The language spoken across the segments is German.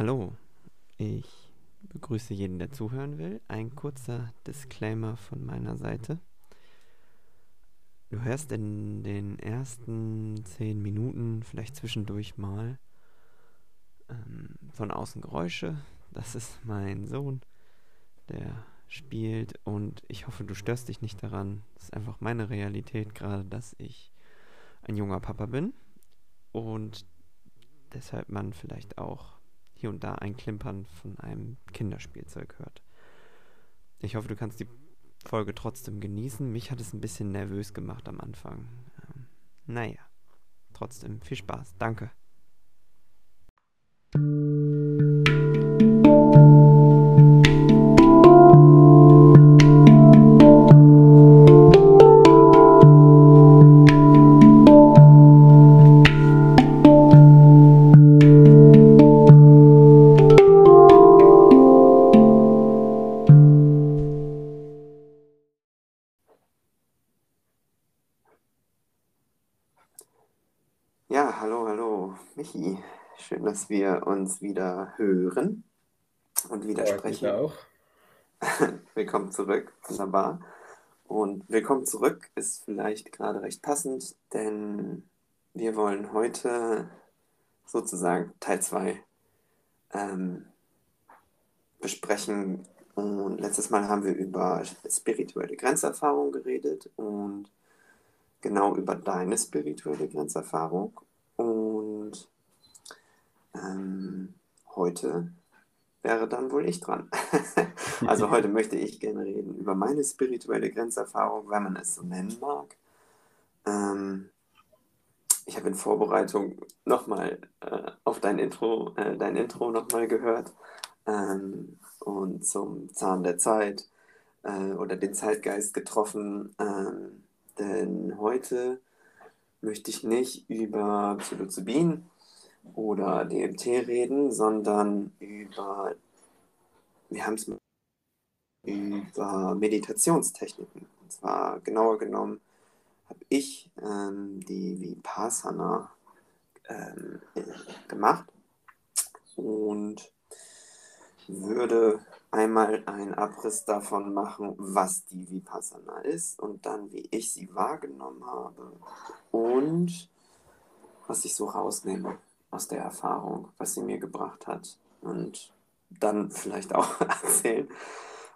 Hallo, ich begrüße jeden, der zuhören will. Ein kurzer Disclaimer von meiner Seite. Du hörst in den ersten zehn Minuten, vielleicht zwischendurch mal, ähm, von außen Geräusche. Das ist mein Sohn, der spielt und ich hoffe, du störst dich nicht daran. Das ist einfach meine Realität, gerade dass ich ein junger Papa bin und deshalb man vielleicht auch hier und da ein Klimpern von einem Kinderspielzeug hört. Ich hoffe, du kannst die Folge trotzdem genießen. Mich hat es ein bisschen nervös gemacht am Anfang. Ähm, naja, trotzdem viel Spaß. Danke. Uns wieder hören und wieder mich sprechen. auch. Willkommen zurück, wunderbar. Und willkommen zurück ist vielleicht gerade recht passend, denn wir wollen heute sozusagen Teil 2 ähm, besprechen. Und letztes Mal haben wir über spirituelle Grenzerfahrung geredet und genau über deine spirituelle Grenzerfahrung. Und ähm, heute wäre dann wohl ich dran. also heute möchte ich gerne reden über meine spirituelle Grenzerfahrung, wenn man es so nennen mag. Ähm, ich habe in Vorbereitung nochmal äh, auf dein Intro, äh, dein Intro nochmal gehört ähm, und zum Zahn der Zeit äh, oder den Zeitgeist getroffen. Ähm, denn heute möchte ich nicht über Psilocybin oder DMT reden, sondern über, wir haben es über Meditationstechniken. Und zwar genauer genommen habe ich ähm, die Vipassana ähm, äh, gemacht und würde einmal einen Abriss davon machen, was die Vipassana ist und dann, wie ich sie wahrgenommen habe und was ich so rausnehme aus der Erfahrung, was sie mir gebracht hat. Und dann vielleicht auch erzählen,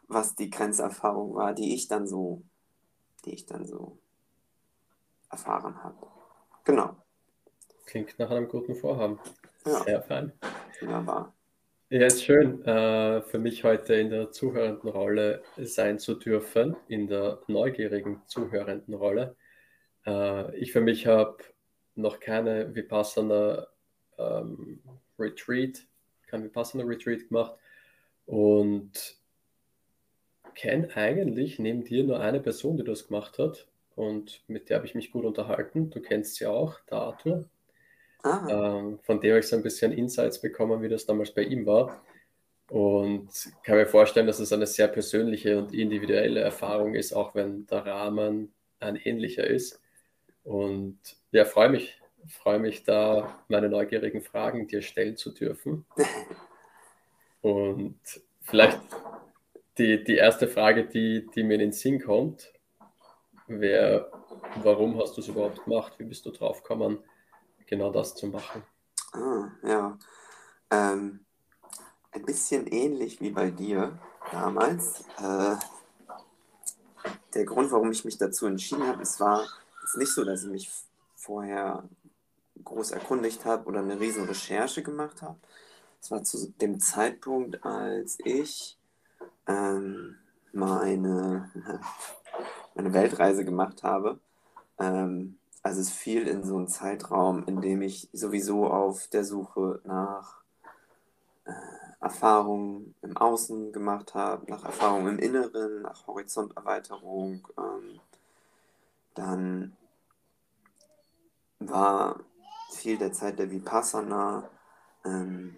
was die Grenzerfahrung war, die ich dann so, die ich dann so erfahren habe. Genau. Klingt nach einem guten Vorhaben. Ja, Sehr fein. wunderbar. Ja, ist schön, äh, für mich heute in der zuhörenden Rolle sein zu dürfen, in der neugierigen zuhörenden Rolle. Äh, ich für mich habe noch keine Vipassana ähm, Retreat, kein Vipassana Retreat gemacht und kenne eigentlich neben dir nur eine Person, die das gemacht hat und mit der habe ich mich gut unterhalten. Du kennst sie auch, der Arthur. Ah, Ähm, von dem habe ich so ein bisschen Insights bekommen, wie das damals bei ihm war. Und kann mir vorstellen, dass es eine sehr persönliche und individuelle Erfahrung ist, auch wenn der Rahmen ein ähnlicher ist. Und ja, freue mich, freue mich da, meine neugierigen Fragen dir stellen zu dürfen. Und vielleicht die, die erste Frage, die, die mir in den Sinn kommt, wäre, warum hast du es überhaupt gemacht? Wie bist du drauf gekommen, genau das zu machen? ah, ja. Ähm, ein bisschen ähnlich wie bei dir damals. Äh, der Grund, warum ich mich dazu entschieden habe, es war jetzt nicht so, dass ich mich vorher groß erkundigt habe oder eine riesen Recherche gemacht habe. Es war zu dem Zeitpunkt, als ich ähm, meine, meine Weltreise gemacht habe. Ähm, also es fiel in so einen Zeitraum, in dem ich sowieso auf der Suche nach äh, Erfahrungen im Außen gemacht habe, nach Erfahrungen im Inneren, nach Horizonterweiterung. Ähm, dann war viel der Zeit der Vipassana, ähm,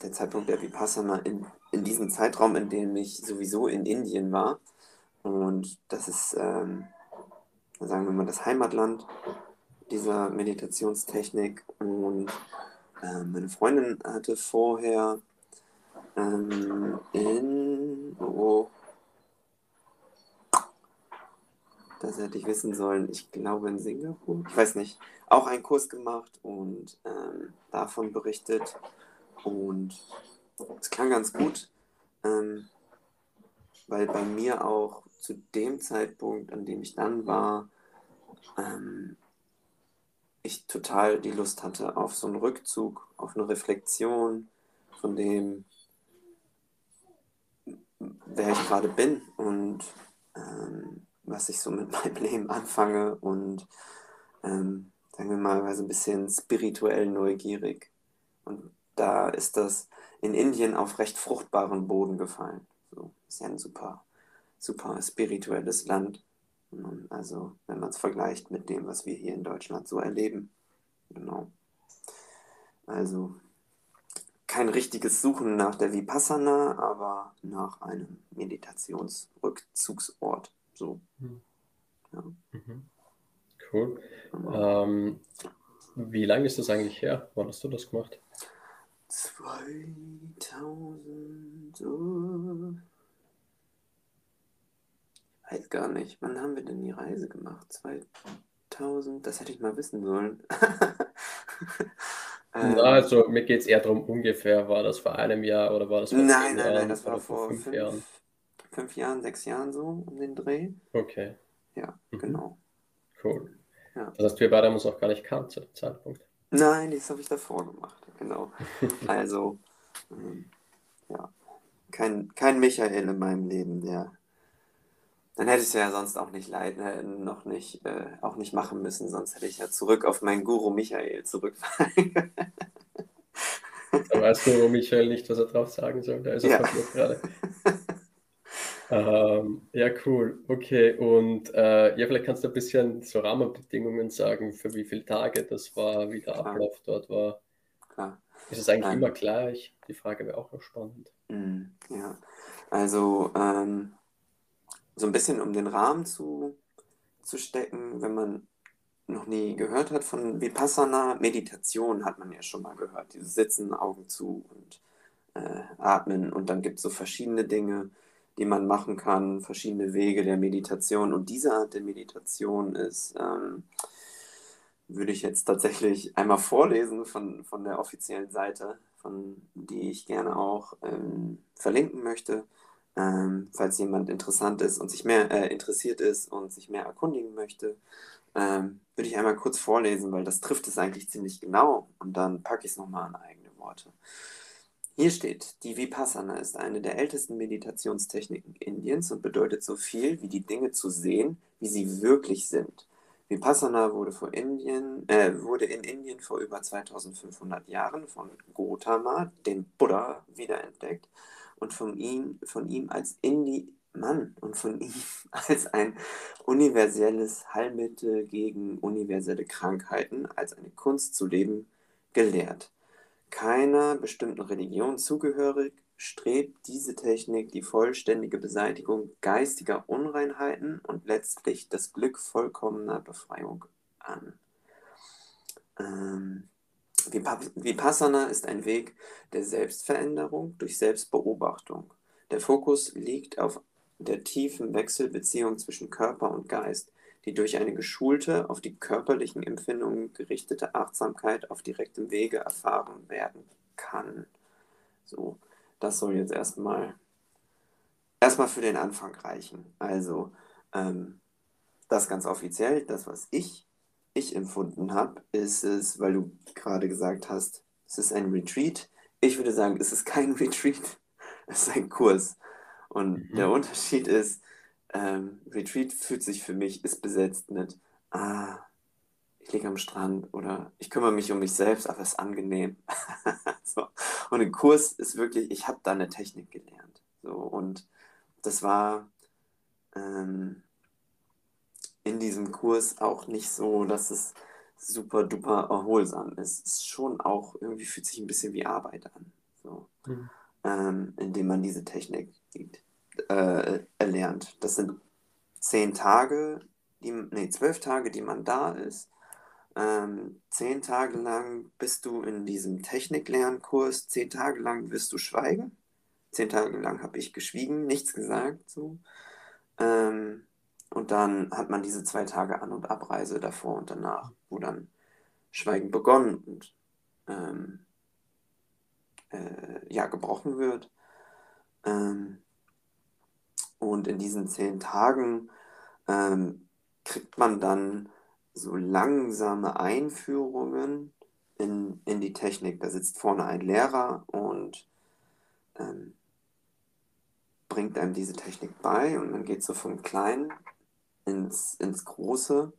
der Zeitpunkt der Vipassana in, in diesem Zeitraum, in dem ich sowieso in Indien war. Und das ist, ähm, sagen wir mal, das Heimatland dieser Meditationstechnik. Und äh, meine Freundin hatte vorher ähm, in, oh, das hätte ich wissen sollen, ich glaube in Singapur, ich weiß nicht, auch einen Kurs gemacht und ähm, davon berichtet. Und es klang ganz gut, ähm, weil bei mir auch zu dem Zeitpunkt, an dem ich dann war, ähm, ich total die Lust hatte auf so einen Rückzug, auf eine Reflexion von dem, wer ich gerade bin. Und ähm, was ich so mit meinem Leben anfange und ähm, sagen wir mal so ein bisschen spirituell neugierig. Und da ist das in Indien auf recht fruchtbaren Boden gefallen. So, ist ja ein super, super spirituelles Land. Also, wenn man es vergleicht mit dem, was wir hier in Deutschland so erleben. Genau. Also, kein richtiges Suchen nach der Vipassana, aber nach einem Meditationsrückzugsort. So. Hm. Ja. Mhm. Cool. Genau. Ähm, wie lange ist das eigentlich her? Wann hast du das gemacht? 2000. Oh. Weiß gar nicht. Wann haben wir denn die Reise gemacht? 2000. Das hätte ich mal wissen sollen. ähm, Na, also mir geht es eher darum, ungefähr, war das vor einem Jahr oder war das vor Nein, nein, nein, das war vor fünf, fünf Jahren fünf Jahren, sechs Jahren so um den Dreh. Okay. Ja, mhm. genau. Cool. Ja. Das heißt, wir beide haben uns auch gar nicht kannt zu dem Zeitpunkt. Nein, das habe ich davor gemacht, genau. also, ähm, ja, kein, kein Michael in meinem Leben, der. Dann hätte ich es ja sonst auch nicht leiden, äh, noch nicht, äh, auch nicht machen müssen, sonst hätte ich ja zurück auf meinen Guru Michael zurückfallen. da weiß Guru Michael nicht, was er drauf sagen soll, da ist er ja. gerade. Ähm, ja, cool. Okay, und äh, ja, vielleicht kannst du ein bisschen so Rahmenbedingungen sagen, für wie viele Tage das war, wie der klar. Ablauf dort war. Klar. Ist es eigentlich ähm, immer gleich? Die Frage wäre auch noch spannend. Mm, ja, also ähm, so ein bisschen um den Rahmen zu, zu stecken, wenn man noch nie gehört hat von Vipassana, Meditation hat man ja schon mal gehört. Dieses Sitzen, Augen zu und äh, Atmen und dann gibt es so verschiedene Dinge die man machen kann, verschiedene Wege der Meditation. Und diese Art der Meditation ist, ähm, würde ich jetzt tatsächlich einmal vorlesen von, von der offiziellen Seite, von die ich gerne auch ähm, verlinken möchte. Ähm, falls jemand interessant ist und sich mehr äh, interessiert ist und sich mehr erkundigen möchte, ähm, würde ich einmal kurz vorlesen, weil das trifft es eigentlich ziemlich genau und dann packe ich es nochmal an eigene Worte. Hier steht, die Vipassana ist eine der ältesten Meditationstechniken Indiens und bedeutet so viel wie die Dinge zu sehen, wie sie wirklich sind. Vipassana wurde, vor Indien, äh, wurde in Indien vor über 2500 Jahren von Gautama, dem Buddha, wiederentdeckt und von ihm, von ihm als Indi Mann und von ihm als ein universelles Heilmittel gegen universelle Krankheiten, als eine Kunst zu leben, gelehrt keiner bestimmten Religion zugehörig, strebt diese Technik die vollständige Beseitigung geistiger Unreinheiten und letztlich das Glück vollkommener Befreiung an. Ähm, Vipassana ist ein Weg der Selbstveränderung durch Selbstbeobachtung. Der Fokus liegt auf der tiefen Wechselbeziehung zwischen Körper und Geist, die durch eine geschulte, auf die körperlichen Empfindungen gerichtete Achtsamkeit auf direktem Wege erfahren werden kann. So, das soll jetzt erstmal erstmal für den Anfang reichen. Also, ähm, das ganz offiziell, das, was ich, ich empfunden habe, ist es, weil du gerade gesagt hast, es ist ein Retreat. Ich würde sagen, es ist kein Retreat, es ist ein Kurs. Und mhm. der Unterschied ist, ähm, Retreat fühlt sich für mich, ist besetzt mit, ah, ich liege am Strand oder ich kümmere mich um mich selbst, aber es ist angenehm. so. Und ein Kurs ist wirklich, ich habe da eine Technik gelernt. So. Und das war ähm, in diesem Kurs auch nicht so, dass es super duper erholsam ist. Es ist schon auch, irgendwie fühlt sich ein bisschen wie Arbeit an. So. Mhm. Ähm, indem man diese Technik sieht äh, erlernt. Das sind zehn Tage, die, nee, zwölf Tage, die man da ist. ähm, zehn Tage lang bist du in diesem Techniklernkurs, zehn Tage lang wirst du schweigen. Zehn Tage lang habe ich geschwiegen, nichts gesagt. So. Ähm, und dann hat man diese zwei Tage An- und Abreise davor und danach, wo dann Schweigen begonnen und ähm, äh, ja, gebrochen wird. Ähm, und in diesen zehn Tagen ähm, kriegt man dann so langsame Einführungen in, in die Technik. Da sitzt vorne ein Lehrer und ähm, bringt einem diese Technik bei und man geht so vom Kleinen ins, ins Große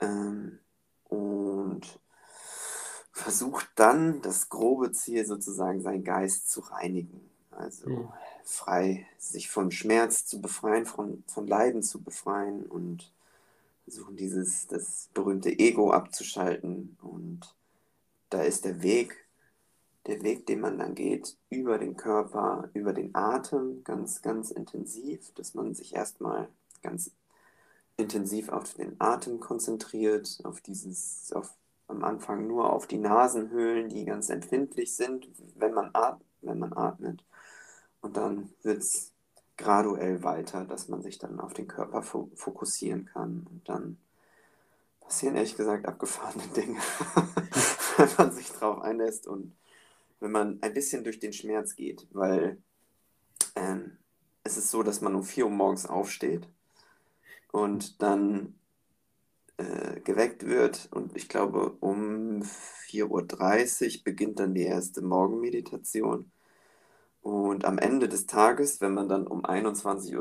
ähm, und versucht dann das grobe Ziel sozusagen, seinen Geist zu reinigen. Also mhm. Frei, sich von Schmerz zu befreien, von, von Leiden zu befreien und versuchen dieses, das berühmte Ego abzuschalten. Und da ist der Weg, der Weg, den man dann geht, über den Körper, über den Atem, ganz, ganz intensiv, dass man sich erstmal ganz intensiv auf den Atem konzentriert, auf dieses, auf am Anfang nur auf die Nasenhöhlen, die ganz empfindlich sind, wenn man, at wenn man atmet. Und dann wird es graduell weiter, dass man sich dann auf den Körper fo fokussieren kann. Und dann passieren ehrlich gesagt abgefahrene Dinge, wenn man sich drauf einlässt und wenn man ein bisschen durch den Schmerz geht, weil ähm, es ist so, dass man um 4 Uhr morgens aufsteht und dann äh, geweckt wird und ich glaube um 4.30 Uhr beginnt dann die erste Morgenmeditation. Und am Ende des Tages, wenn man dann um 21.30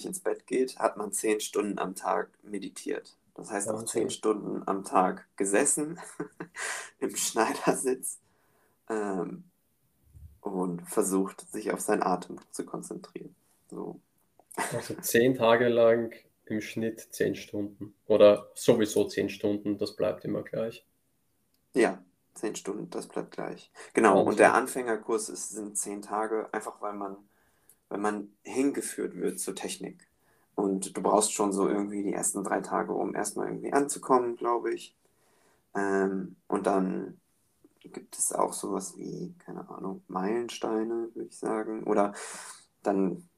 Uhr ins Bett geht, hat man zehn Stunden am Tag meditiert. Das heißt auch zehn Stunden am Tag gesessen im Schneidersitz ähm, und versucht, sich auf seinen Atem zu konzentrieren. So. Also zehn Tage lang im Schnitt zehn Stunden oder sowieso zehn Stunden, das bleibt immer gleich. Ja, Zehn Stunden, das bleibt gleich. Genau, und der Anfängerkurs ist, sind zehn Tage, einfach weil man, weil man hingeführt wird zur Technik. Und du brauchst schon so irgendwie die ersten drei Tage, um erstmal irgendwie anzukommen, glaube ich. Ähm, und dann gibt es auch sowas wie, keine Ahnung, Meilensteine, würde ich sagen. Oder dann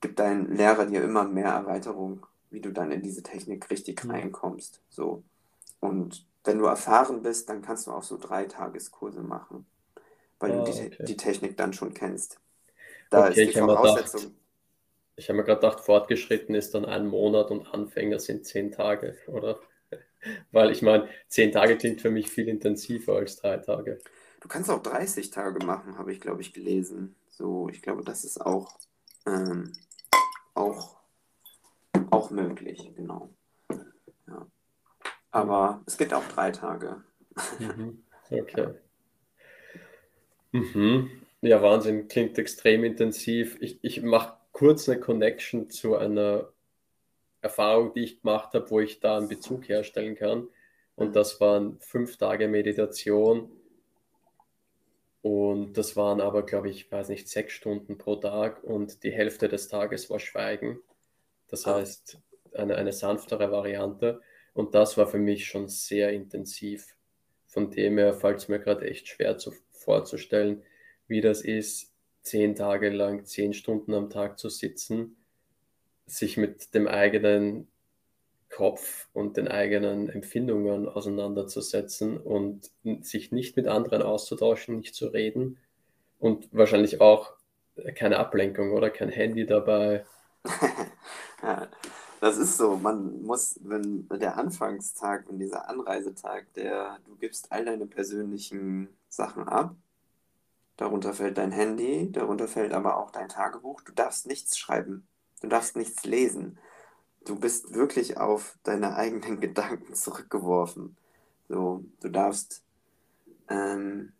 gibt dein Lehrer dir immer mehr Erweiterung, wie du dann in diese Technik richtig mhm. reinkommst. So. Und wenn du erfahren bist, dann kannst du auch so drei Tageskurse machen, weil oh, du die, okay. die, Technik dann schon kennst. Da okay, ist die Voraussetzung. Ich habe mir gerade gedacht, fortgeschritten ist dann ein Monat und Anfänger sind zehn Tage, oder? Weil ich meine, zehn Tage klingt für mich viel intensiver als drei Tage. Du kannst auch 30 Tage machen, habe ich, glaube ich, gelesen. So, ich glaube, das ist auch, ähm, auch, auch möglich, genau. Aber es gibt auch drei Tage. Mhm. Okay. Mhm. Ja, Wahnsinn, klingt extrem intensiv. Ich, ich mache kurz eine Connection zu einer Erfahrung, die ich gemacht habe, wo ich da einen Bezug herstellen kann. Und mhm. das waren fünf Tage Meditation. Und das waren aber, glaube ich, weiß nicht, sechs Stunden pro Tag und die Hälfte des Tages war Schweigen. Das ah. heißt, eine, eine sanftere Variante. Und das war für mich schon sehr intensiv. Von dem her fällt es mir gerade echt schwer zu, vorzustellen, wie das ist, zehn Tage lang, zehn Stunden am Tag zu sitzen, sich mit dem eigenen Kopf und den eigenen Empfindungen auseinanderzusetzen und sich nicht mit anderen auszutauschen, nicht zu reden und wahrscheinlich auch keine Ablenkung oder kein Handy dabei. das ist so, man muss, wenn der Anfangstag und dieser Anreisetag, der, du gibst all deine persönlichen Sachen ab, darunter fällt dein Handy, darunter fällt aber auch dein Tagebuch, du darfst nichts schreiben, du darfst nichts lesen. Du bist wirklich auf deine eigenen Gedanken zurückgeworfen. So, du darfst, ähm,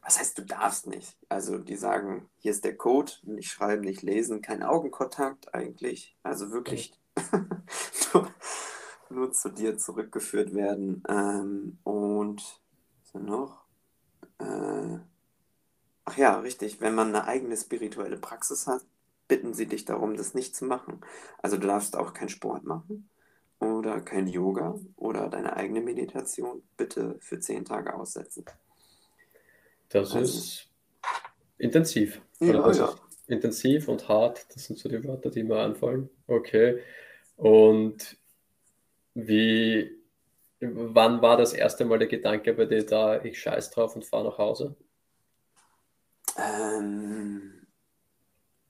was heißt, du darfst nicht? Also, die sagen, hier ist der Code, nicht schreiben, nicht lesen, kein Augenkontakt eigentlich. Also wirklich nur, zu dir zurückgeführt werden. Ähm, und so noch? Äh, ach ja, richtig. Wenn man eine eigene spirituelle Praxis hat, bitten sie dich darum, das nicht zu machen. Also du darfst auch keinen Sport machen oder kein Yoga oder deine eigene Meditation bitte für zehn Tage aussetzen. Das also, ist intensiv. Ja, ja. Intensiv und hart, das sind so die Wörter, die mir anfallen. Okay. Und wie, wann war das erste Mal der Gedanke bei dir da, ich scheiß drauf und fahre nach Hause? Ähm,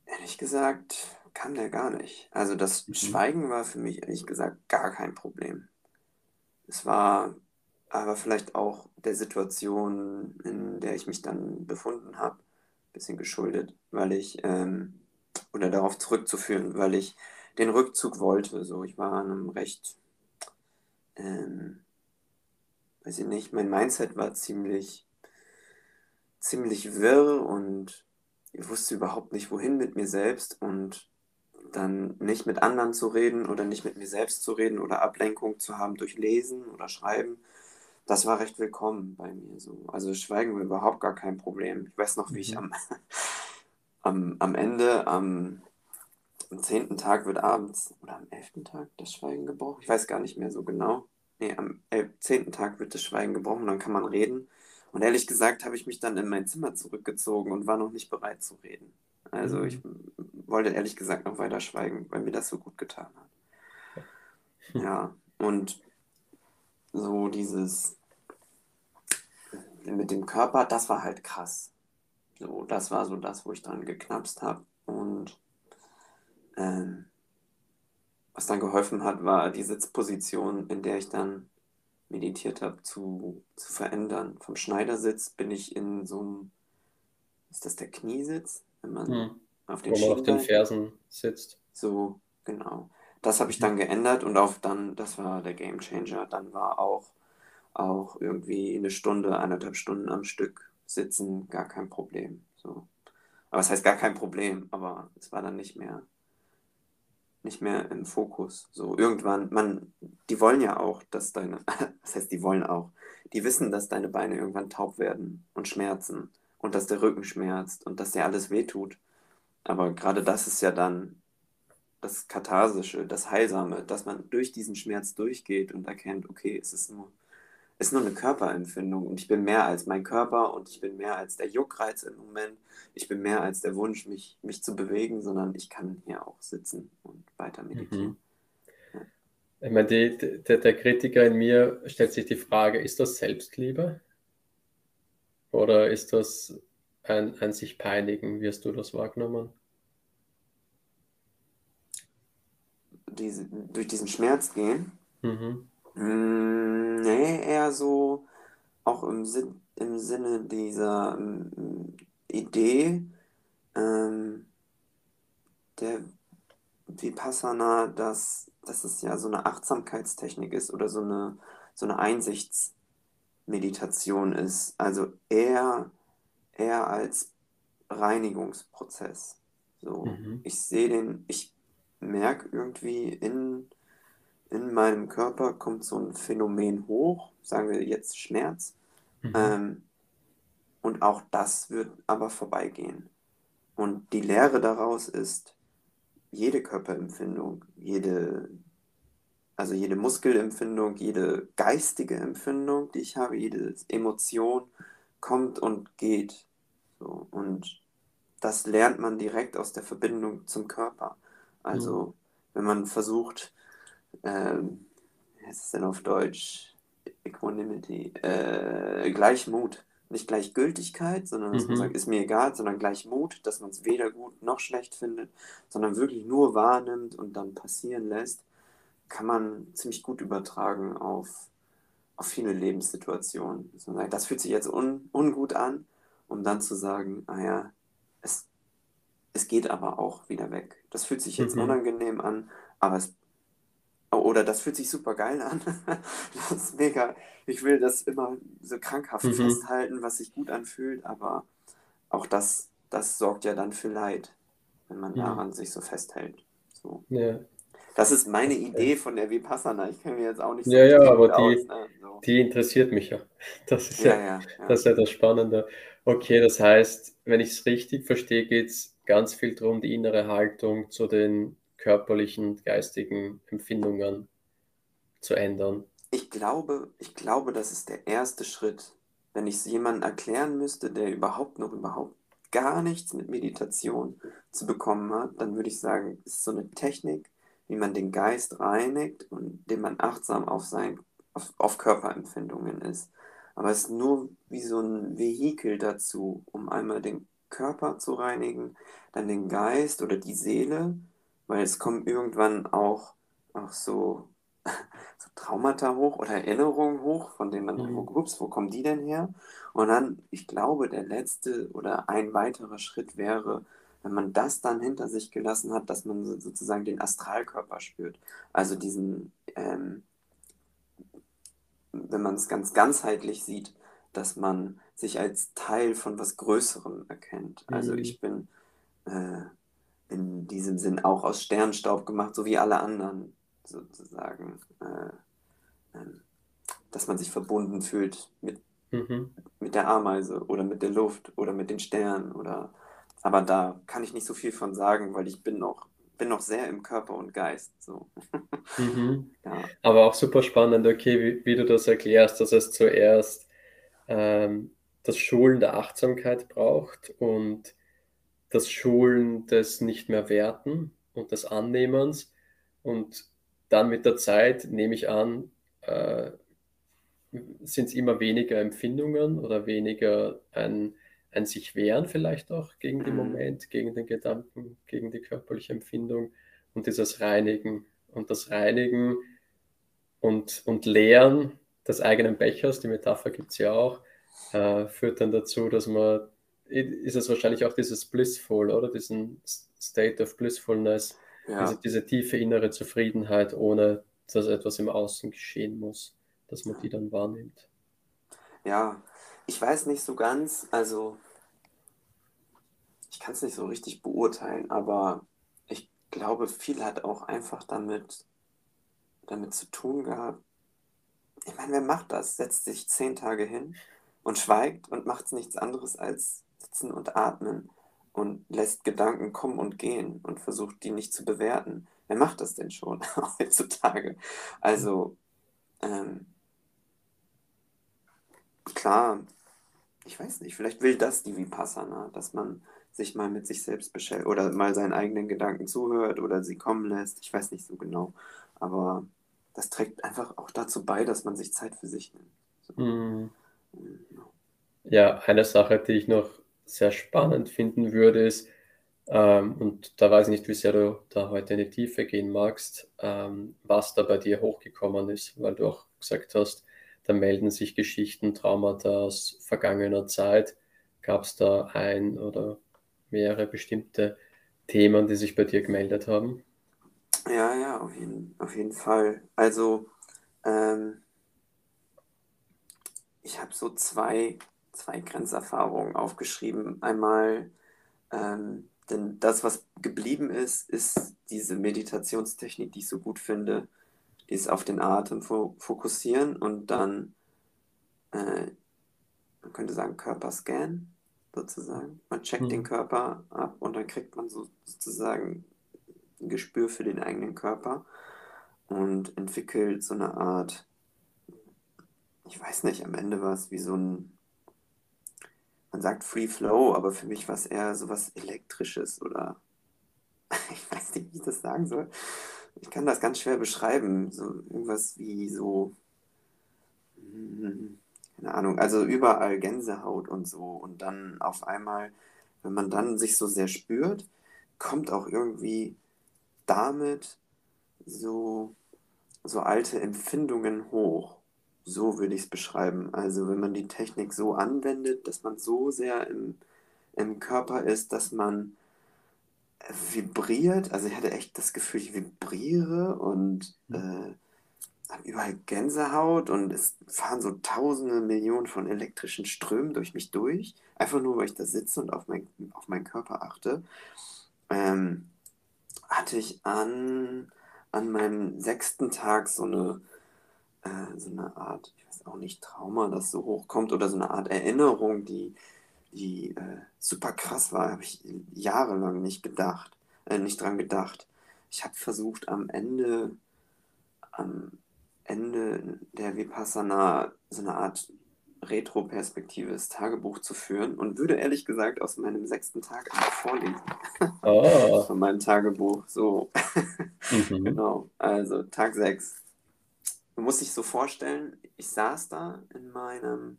ehrlich gesagt, kam der gar nicht. Also das mhm. Schweigen war für mich ehrlich gesagt gar kein Problem. Es war aber vielleicht auch der Situation, in der ich mich dann befunden habe, bisschen geschuldet, weil ich, ähm, oder darauf zurückzuführen, weil ich den Rückzug wollte. So, ich war an einem recht, ähm, weiß ich nicht, mein Mindset war ziemlich, ziemlich wirr und ich wusste überhaupt nicht, wohin mit mir selbst und dann nicht mit anderen zu reden oder nicht mit mir selbst zu reden oder Ablenkung zu haben durch Lesen oder Schreiben, das war recht willkommen bei mir so. Also Schweigen war überhaupt gar kein Problem. Ich weiß noch, wie ich mhm. am, am, am Ende, am, am zehnten Tag wird abends, oder am elften Tag das Schweigen gebrochen. Ich weiß gar nicht mehr so genau. Nee, am zehnten Tag wird das Schweigen gebrochen, dann kann man reden. Und ehrlich gesagt habe ich mich dann in mein Zimmer zurückgezogen und war noch nicht bereit zu reden. Also mhm. ich wollte ehrlich gesagt noch weiter schweigen, weil mir das so gut getan hat. Ja, und so dieses mit dem Körper, das war halt krass. So, das war so das, wo ich dran geknapst habe. Und ähm, was dann geholfen hat, war die Sitzposition, in der ich dann meditiert habe, zu, zu verändern. Vom Schneidersitz bin ich in so einem, ist das der Kniesitz? Wenn man hm. auf den, Wo man auf den Fersen sitzt. So, genau. Das habe ich dann geändert und auch dann, das war der Game Changer. Dann war auch, auch irgendwie eine Stunde, eineinhalb Stunden am Stück sitzen gar kein Problem. So. Aber es heißt gar kein Problem, aber es war dann nicht mehr, nicht mehr im Fokus. So irgendwann, man, die wollen ja auch, dass deine, das heißt, die wollen auch, die wissen, dass deine Beine irgendwann taub werden und schmerzen und dass der Rücken schmerzt und dass dir alles wehtut. Aber gerade das ist ja dann das Katharsische, das Heilsame, dass man durch diesen Schmerz durchgeht und erkennt, okay, es ist nur, es ist nur eine Körperempfindung und ich bin mehr als mein Körper und ich bin mehr als der Juckreiz im Moment, ich bin mehr als der Wunsch, mich, mich zu bewegen, sondern ich kann hier auch sitzen und weiter meditieren. Mhm. Ich meine, die, der, der Kritiker in mir stellt sich die Frage, ist das Selbstliebe? Oder ist das ein, ein sich peinigen? Wie hast du das wahrgenommen? Diese, durch diesen Schmerz gehen. Mhm. Mm, nee, eher so auch im, Sinn, im Sinne dieser ähm, Idee ähm, der Vipassana, dass, dass es ja so eine Achtsamkeitstechnik ist oder so eine, so eine Einsichtsmeditation ist. Also eher, eher als Reinigungsprozess. So, mhm. ich sehe den, ich merke irgendwie in, in meinem Körper kommt so ein Phänomen hoch, sagen wir jetzt Schmerz. Mhm. Ähm, und auch das wird aber vorbeigehen. Und die Lehre daraus ist, jede Körperempfindung, jede, also jede Muskelempfindung, jede geistige Empfindung, die ich habe, jede Emotion kommt und geht. So, und das lernt man direkt aus der Verbindung zum Körper. Also, mhm. wenn man versucht, ähm, wie heißt es denn auf Deutsch? Equanimity, äh, Gleichmut. Nicht Gleichgültigkeit, sondern dass mhm. man sagt, ist mir egal, sondern Gleichmut, dass man es weder gut noch schlecht findet, sondern wirklich nur wahrnimmt und dann passieren lässt, kann man ziemlich gut übertragen auf, auf viele Lebenssituationen. Dass man sagt, das fühlt sich jetzt un, ungut an, um dann zu sagen, ah ja, es geht aber auch wieder weg. Das fühlt sich jetzt mhm. unangenehm an, aber es. Oder das fühlt sich super geil an. das ist mega. Ich will das immer so krankhaft mhm. festhalten, was sich gut anfühlt, aber auch das, das sorgt ja dann für Leid, wenn man ja. daran sich so festhält. So. Ja. Das ist meine Idee von der Vipassana. Ich kann mir jetzt auch nicht so Ja, ja, aber die, ne? so. die interessiert mich ja. Das ist ja, ja, ja, Das, ist ja das Spannende. Okay, das heißt, wenn ich es richtig verstehe, geht es ganz viel darum, die innere Haltung zu den körperlichen, geistigen Empfindungen zu ändern? Ich glaube, ich glaube, das ist der erste Schritt. Wenn ich es jemandem erklären müsste, der überhaupt noch überhaupt gar nichts mit Meditation zu bekommen hat, dann würde ich sagen, es ist so eine Technik, wie man den Geist reinigt und dem man achtsam auf, sein, auf, auf Körperempfindungen ist. Aber es ist nur wie so ein Vehikel dazu, um einmal den Körper zu reinigen, dann den Geist oder die Seele, weil es kommen irgendwann auch, auch so, so Traumata hoch oder Erinnerungen hoch, von denen man, mhm. ups, wo kommen die denn her? Und dann, ich glaube, der letzte oder ein weiterer Schritt wäre, wenn man das dann hinter sich gelassen hat, dass man sozusagen den Astralkörper spürt. Also diesen, ähm, wenn man es ganz ganzheitlich sieht, dass man sich als Teil von was Größerem erkennt. Also mhm. ich bin äh, in diesem Sinn auch aus Sternstaub gemacht, so wie alle anderen sozusagen. Äh, äh, dass man sich verbunden fühlt mit, mhm. mit der Ameise oder mit der Luft oder mit den Sternen oder aber da kann ich nicht so viel von sagen, weil ich bin noch, bin noch sehr im Körper und Geist. So. Mhm. Ja. Aber auch super spannend, okay, wie, wie, du das erklärst, dass es zuerst ähm, das Schulen der Achtsamkeit braucht und das Schulen des nicht mehr Werten und des Annehmens. Und dann mit der Zeit, nehme ich an, äh, sind es immer weniger Empfindungen oder weniger ein ein sich wehren vielleicht auch gegen den mhm. Moment, gegen den Gedanken, gegen die körperliche Empfindung und dieses Reinigen. Und das Reinigen und, und Leeren des eigenen Bechers, die Metapher gibt es ja auch, äh, führt dann dazu, dass man, ist es wahrscheinlich auch dieses Blissful, oder? Diesen State of Blissfulness, ja. diese, diese tiefe innere Zufriedenheit, ohne dass etwas im Außen geschehen muss, dass man die dann wahrnimmt. Ja, ich weiß nicht so ganz, also ich kann es nicht so richtig beurteilen, aber ich glaube, viel hat auch einfach damit, damit zu tun gehabt. Ich meine, wer macht das? Setzt sich zehn Tage hin und schweigt und macht nichts anderes als sitzen und atmen und lässt Gedanken kommen und gehen und versucht, die nicht zu bewerten. Wer macht das denn schon heutzutage? Also, ähm, klar, ich weiß nicht, vielleicht will das die Vipassana, dass man sich mal mit sich selbst beschäftigt oder mal seinen eigenen Gedanken zuhört oder sie kommen lässt. Ich weiß nicht so genau. Aber das trägt einfach auch dazu bei, dass man sich Zeit für sich nimmt. So. Mm. Ja, eine Sache, die ich noch sehr spannend finden würde, ist, ähm, und da weiß ich nicht, wie sehr du da heute in die Tiefe gehen magst, ähm, was da bei dir hochgekommen ist, weil du auch gesagt hast, da melden sich Geschichten, Traumata aus vergangener Zeit. Gab es da ein oder mehrere bestimmte Themen, die sich bei dir gemeldet haben? Ja, ja, auf jeden, auf jeden Fall. Also, ähm, ich habe so zwei, zwei Grenzerfahrungen aufgeschrieben. Einmal, ähm, denn das, was geblieben ist, ist diese Meditationstechnik, die ich so gut finde, die ist auf den Atem fokussieren und dann, äh, man könnte sagen, Körperscan sozusagen. Man checkt mhm. den Körper ab und dann kriegt man so, sozusagen ein Gespür für den eigenen Körper und entwickelt so eine Art, ich weiß nicht, am Ende war es wie so ein, man sagt Free Flow, aber für mich war es eher so was Elektrisches oder ich weiß nicht, wie ich das sagen soll. Ich kann das ganz schwer beschreiben. So irgendwas wie so. Keine Ahnung, also überall Gänsehaut und so. Und dann auf einmal, wenn man dann sich so sehr spürt, kommt auch irgendwie damit so, so alte Empfindungen hoch. So würde ich es beschreiben. Also wenn man die Technik so anwendet, dass man so sehr im, im Körper ist, dass man vibriert. Also ich hatte echt das Gefühl, ich vibriere und äh, habe überall Gänsehaut und es fahren so tausende Millionen von elektrischen Strömen durch mich durch, einfach nur, weil ich da sitze und auf, mein, auf meinen Körper achte. Ähm, hatte ich an, an meinem sechsten Tag so eine, äh, so eine Art, ich weiß auch nicht, Trauma, das so hochkommt oder so eine Art Erinnerung, die, die äh, super krass war, habe ich jahrelang nicht gedacht, äh, nicht dran gedacht. Ich habe versucht, am Ende, am Ende der Vipassana so eine Art Retro-Perspektive das Tagebuch zu führen und würde ehrlich gesagt aus meinem sechsten Tag einfach vorlesen. Oh. Von meinem Tagebuch. So. Mhm. genau. Also Tag 6. Man muss sich so vorstellen, ich saß da in meinem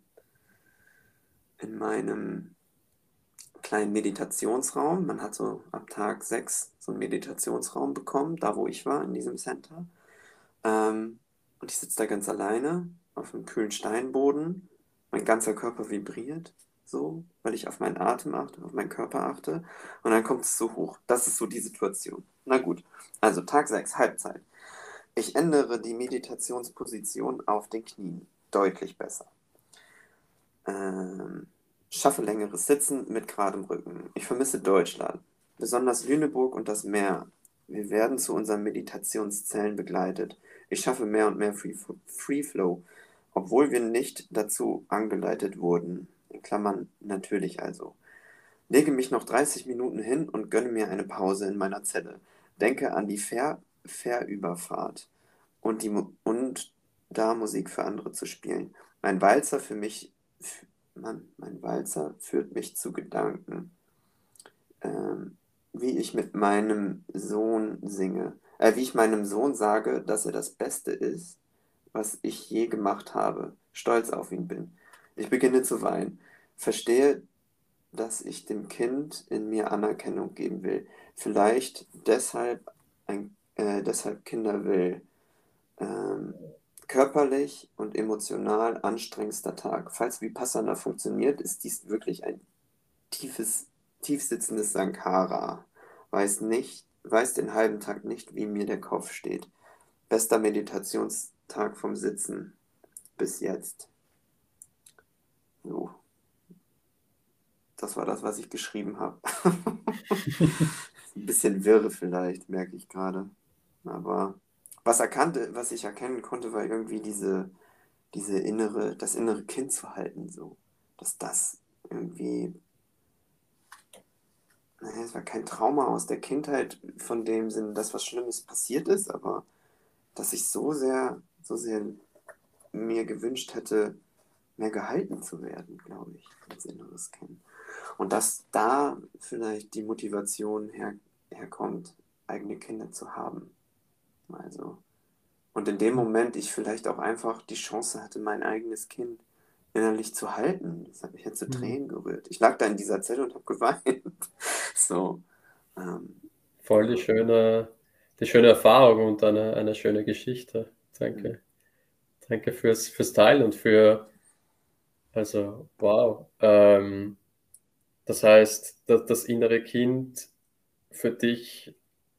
in meinem kleinen Meditationsraum. Man hat so ab Tag 6 so einen Meditationsraum bekommen, da wo ich war, in diesem Center. Ähm, und ich sitze da ganz alleine auf einem kühlen Steinboden mein ganzer Körper vibriert, so, weil ich auf meinen Atem achte, auf meinen Körper achte. Und dann kommt es so hoch. Das ist so die Situation. Na gut, also Tag 6, Halbzeit. Ich ändere die Meditationsposition auf den Knien. Deutlich besser. Ähm, schaffe längeres Sitzen mit geradem Rücken. Ich vermisse Deutschland, besonders Lüneburg und das Meer. Wir werden zu unseren Meditationszellen begleitet. Ich schaffe mehr und mehr Free, Free Flow obwohl wir nicht dazu angeleitet wurden in Klammern (natürlich also). Lege mich noch 30 Minuten hin und gönne mir eine Pause in meiner Zelle. Denke an die Fährüberfahrt und, und da Musik für andere zu spielen. Mein Walzer für mich, Mann, mein Walzer führt mich zu Gedanken, ähm, wie ich mit meinem Sohn singe, äh, wie ich meinem Sohn sage, dass er das Beste ist was ich je gemacht habe, stolz auf ihn bin. Ich beginne zu weinen, verstehe, dass ich dem Kind in mir Anerkennung geben will, vielleicht deshalb, ein, äh, deshalb Kinder will. Ähm, körperlich und emotional anstrengendster Tag. Falls Vipassana funktioniert, ist dies wirklich ein tiefes, tiefsitzendes Sankara. Weiß nicht, weiß den halben Tag nicht, wie mir der Kopf steht. Bester Meditations Tag vom Sitzen bis jetzt. So. Das war das, was ich geschrieben habe. Ein bisschen wirre vielleicht, merke ich gerade. Aber was erkannte, was ich erkennen konnte, war irgendwie diese, diese innere, das innere Kind zu halten, so. Dass das irgendwie. Naja, es war kein Trauma aus der Kindheit von dem Sinn, dass was Schlimmes passiert ist, aber dass ich so sehr so sehr mir gewünscht hätte, mehr gehalten zu werden, glaube ich, als inneres Kind. Und dass da vielleicht die Motivation her, herkommt, eigene Kinder zu haben. Also, und in dem Moment ich vielleicht auch einfach die Chance hatte, mein eigenes Kind innerlich zu halten. Das hat mich jetzt zu mhm. Tränen gerührt. Ich lag da in dieser Zelle und habe geweint. so. Ähm, Voll die schöne, die schöne Erfahrung und eine, eine schöne Geschichte. Danke. Danke fürs, fürs Teilen und für, also wow. Ähm, das heißt, dass das innere Kind für dich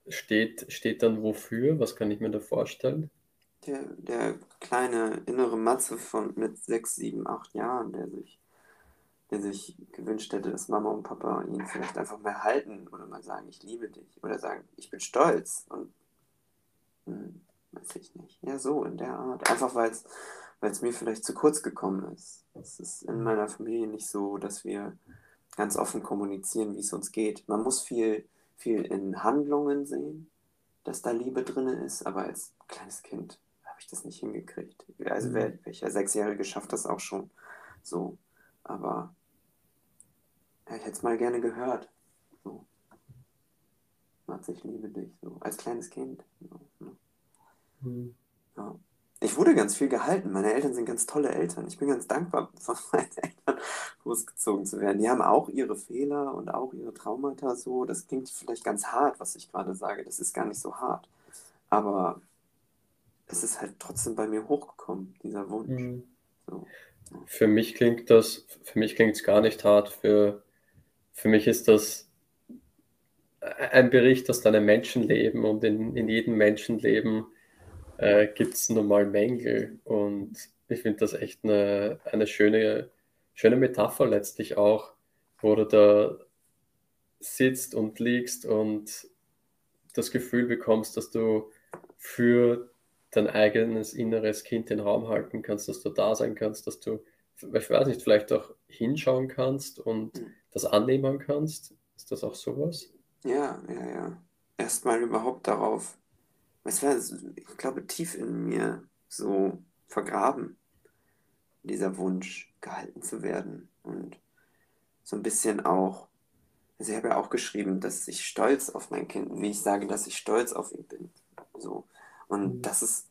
steht, steht dann wofür? Was kann ich mir da vorstellen? Der, der kleine innere Matze von mit sechs, sieben, acht Jahren, der sich, der sich gewünscht hätte, dass Mama und Papa ihn vielleicht einfach mehr halten oder mal sagen, ich liebe dich oder sagen, ich bin stolz und mh, hm, Weiß ich nicht. Ja, so in der Art. Einfach weil es mir vielleicht zu kurz gekommen ist. Es ist in meiner Familie nicht so, dass wir ganz offen kommunizieren, wie es uns geht. Man muss viel, viel in Handlungen sehen, dass da Liebe drin ist, aber als kleines Kind habe ich das nicht hingekriegt. Also mhm. wer, welcher Sechsjährige schafft das auch schon so. Aber ja, ich hätte es mal gerne gehört. So. Mats, ich liebe dich. So. Als kleines Kind. So, ne? Mhm. Ja. Ich wurde ganz viel gehalten. Meine Eltern sind ganz tolle Eltern. Ich bin ganz dankbar, von meinen Eltern großgezogen zu werden. Die haben auch ihre Fehler und auch ihre Traumata so. Das klingt vielleicht ganz hart, was ich gerade sage. Das ist gar nicht so hart. Aber es ist halt trotzdem bei mir hochgekommen, dieser Wunsch. Mhm. So. Für mich klingt das, für mich klingt es gar nicht hart. Für, für mich ist das ein Bericht aus deinem Menschenleben und in, in jedem Menschenleben äh, gibt es nun mal Mängel. Und ich finde das echt eine, eine schöne, schöne Metapher letztlich auch, wo du da sitzt und liegst und das Gefühl bekommst, dass du für dein eigenes inneres Kind den Raum halten kannst, dass du da sein kannst, dass du, ich weiß nicht, vielleicht auch hinschauen kannst und mhm. das annehmen kannst. Ist das auch sowas? Ja, ja, ja. Erstmal überhaupt darauf es war, ich glaube, tief in mir so vergraben, dieser Wunsch, gehalten zu werden. Und so ein bisschen auch, also ich habe ja auch geschrieben, dass ich stolz auf mein Kind, wie ich sage, dass ich stolz auf ihn bin. So. Und mhm. das ist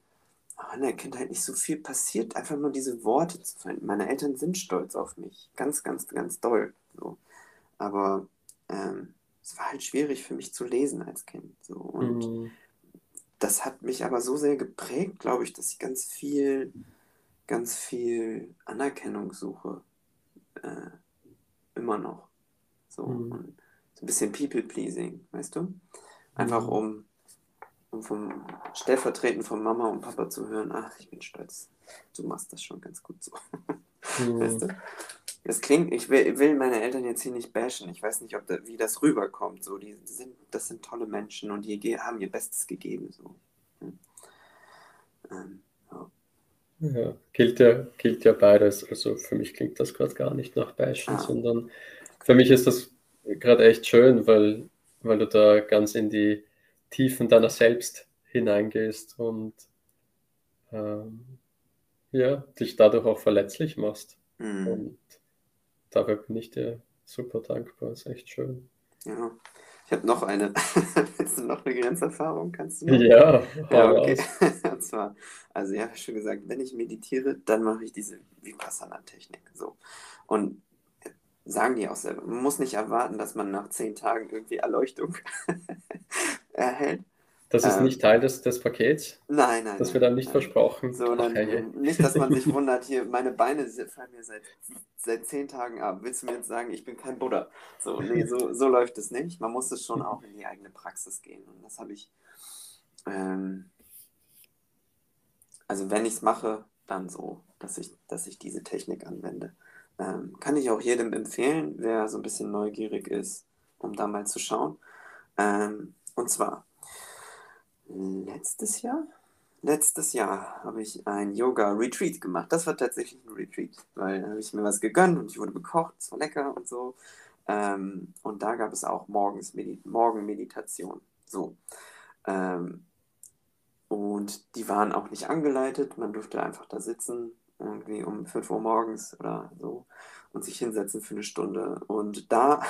in der Kindheit nicht so viel passiert, einfach nur diese Worte zu finden. Meine Eltern sind stolz auf mich. Ganz, ganz, ganz doll. So. Aber ähm, es war halt schwierig für mich zu lesen als Kind. So. Und mhm. Das hat mich aber so sehr geprägt, glaube ich, dass ich ganz viel, ganz viel Anerkennung suche. Äh, immer noch. So. Mhm. So ein bisschen People-Pleasing, weißt du? Einfach mhm. um um vom stellvertretend von Mama und Papa zu hören, ach, ich bin stolz, du machst das schon ganz gut so. Mhm. Weißt du? Das klingt, ich will, will, meine Eltern jetzt hier nicht bashen. Ich weiß nicht, ob da, wie das rüberkommt. So, die sind, das sind tolle Menschen und die haben ihr Bestes gegeben. So. Hm. Ähm, ja. ja. gilt ja, gilt ja beides. Also für mich klingt das gerade gar nicht nach bashen, ah. sondern für mich ist das gerade echt schön, weil, weil du da ganz in die Tiefen deiner selbst hineingehst und ähm, ja, dich dadurch auch verletzlich machst. Mhm. Und dafür bin ich dir super dankbar. Ist echt schön. Ja. Ich habe noch eine. Willst du noch eine Grenzerfahrung? Kannst du noch? Ja, ja okay. Und zwar, also ja, schon gesagt, wenn ich meditiere, dann mache ich diese Vipassana-Technik. So. Und sagen die auch selber. Man muss nicht erwarten, dass man nach zehn Tagen irgendwie Erleuchtung erhält. Das ist ähm, nicht Teil des, des Pakets? Nein, nein. Das wird dann nicht nein. versprochen. So, dann, okay. Nicht, dass man sich wundert, hier, meine Beine fallen mir seit, seit zehn Tagen ab. Willst du mir jetzt sagen, ich bin kein Buddha? So, nee, so, so läuft es nicht. Man muss es schon auch in die eigene Praxis gehen. Und das habe ich, ähm, also wenn ich es mache, dann so, dass ich, dass ich diese Technik anwende. Ähm, kann ich auch jedem empfehlen, wer so ein bisschen neugierig ist, um da mal zu schauen. Ähm, und zwar, letztes Jahr? Letztes Jahr habe ich ein Yoga-Retreat gemacht. Das war tatsächlich ein Retreat, weil da habe ich mir was gegönnt und ich wurde bekocht, es war lecker und so. Ähm, und da gab es auch morgens Medi Morgenmeditation. So. Ähm, und die waren auch nicht angeleitet. Man durfte einfach da sitzen, irgendwie um 5 Uhr morgens oder so, und sich hinsetzen für eine Stunde. Und da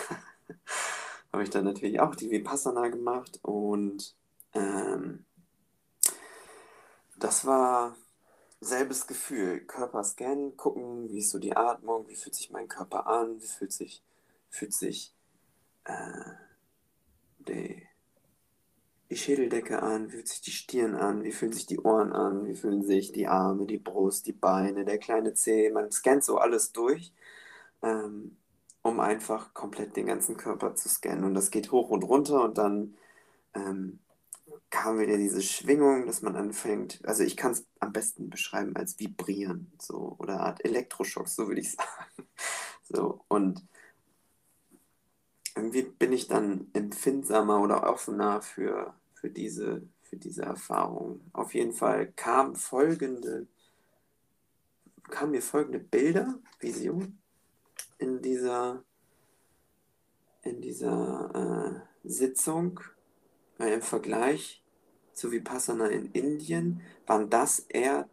habe ich dann natürlich auch die Vipassana gemacht und ähm, das war selbes Gefühl. Körper scannen, gucken, wie ist so die Atmung, wie fühlt sich mein Körper an, wie fühlt sich, fühlt sich äh, die, die Schädeldecke an, wie fühlt sich die Stirn an, wie fühlen sich die Ohren an, wie fühlen sich die Arme, die Brust, die Beine, der kleine Zeh. Man scannt so alles durch. Ähm, um einfach komplett den ganzen Körper zu scannen. Und das geht hoch und runter und dann ähm, kam wieder diese Schwingung, dass man anfängt, also ich kann es am besten beschreiben als vibrieren, so, oder Art Elektroschocks, so würde ich sagen. So, und irgendwie bin ich dann empfindsamer oder offener für, für, diese, für diese Erfahrung. Auf jeden Fall kam folgende, kamen mir folgende Bilder, Vision, in dieser, in dieser äh, Sitzung äh, im Vergleich zu Vipassana in Indien waren das eher,